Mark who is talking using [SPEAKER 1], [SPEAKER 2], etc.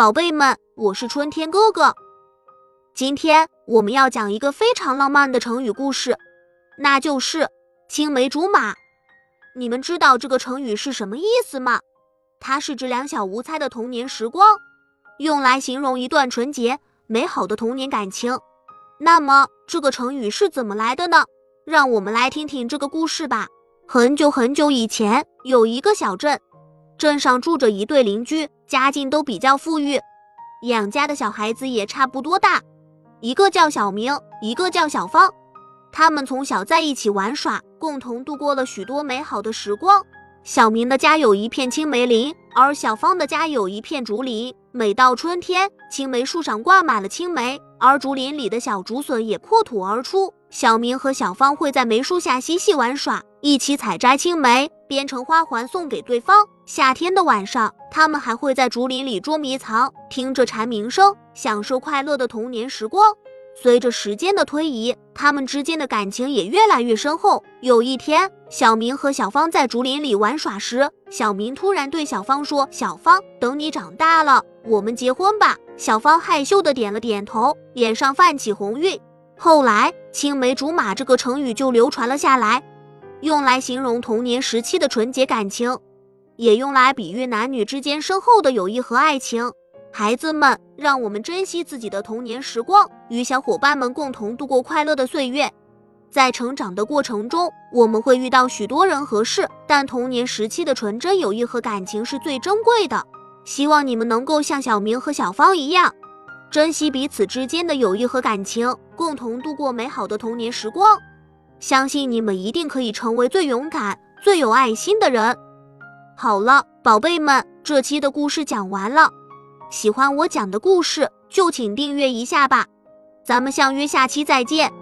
[SPEAKER 1] 宝贝们，我是春天哥哥。今天我们要讲一个非常浪漫的成语故事，那就是青梅竹马。你们知道这个成语是什么意思吗？它是指两小无猜的童年时光，用来形容一段纯洁美好的童年感情。那么这个成语是怎么来的呢？让我们来听听这个故事吧。很久很久以前，有一个小镇。镇上住着一对邻居，家境都比较富裕，养家的小孩子也差不多大，一个叫小明，一个叫小芳。他们从小在一起玩耍，共同度过了许多美好的时光。小明的家有一片青梅林，而小芳的家有一片竹林。每到春天，青梅树上挂满了青梅，而竹林里的小竹笋也破土而出。小明和小芳会在梅树下嬉戏玩耍，一起采摘青梅。编成花环送给对方。夏天的晚上，他们还会在竹林里捉迷藏，听着蝉鸣声，享受快乐的童年时光。随着时间的推移，他们之间的感情也越来越深厚。有一天，小明和小芳在竹林里玩耍时，小明突然对小芳说：“小芳，等你长大了，我们结婚吧。”小芳害羞的点了点头，脸上泛起红晕。后来，“青梅竹马”这个成语就流传了下来。用来形容童年时期的纯洁感情，也用来比喻男女之间深厚的友谊和爱情。孩子们，让我们珍惜自己的童年时光，与小伙伴们共同度过快乐的岁月。在成长的过程中，我们会遇到许多人和事，但童年时期的纯真友谊和感情是最珍贵的。希望你们能够像小明和小芳一样，珍惜彼此之间的友谊和感情，共同度过美好的童年时光。相信你们一定可以成为最勇敢、最有爱心的人。好了，宝贝们，这期的故事讲完了。喜欢我讲的故事，就请订阅一下吧。咱们相约下期再见。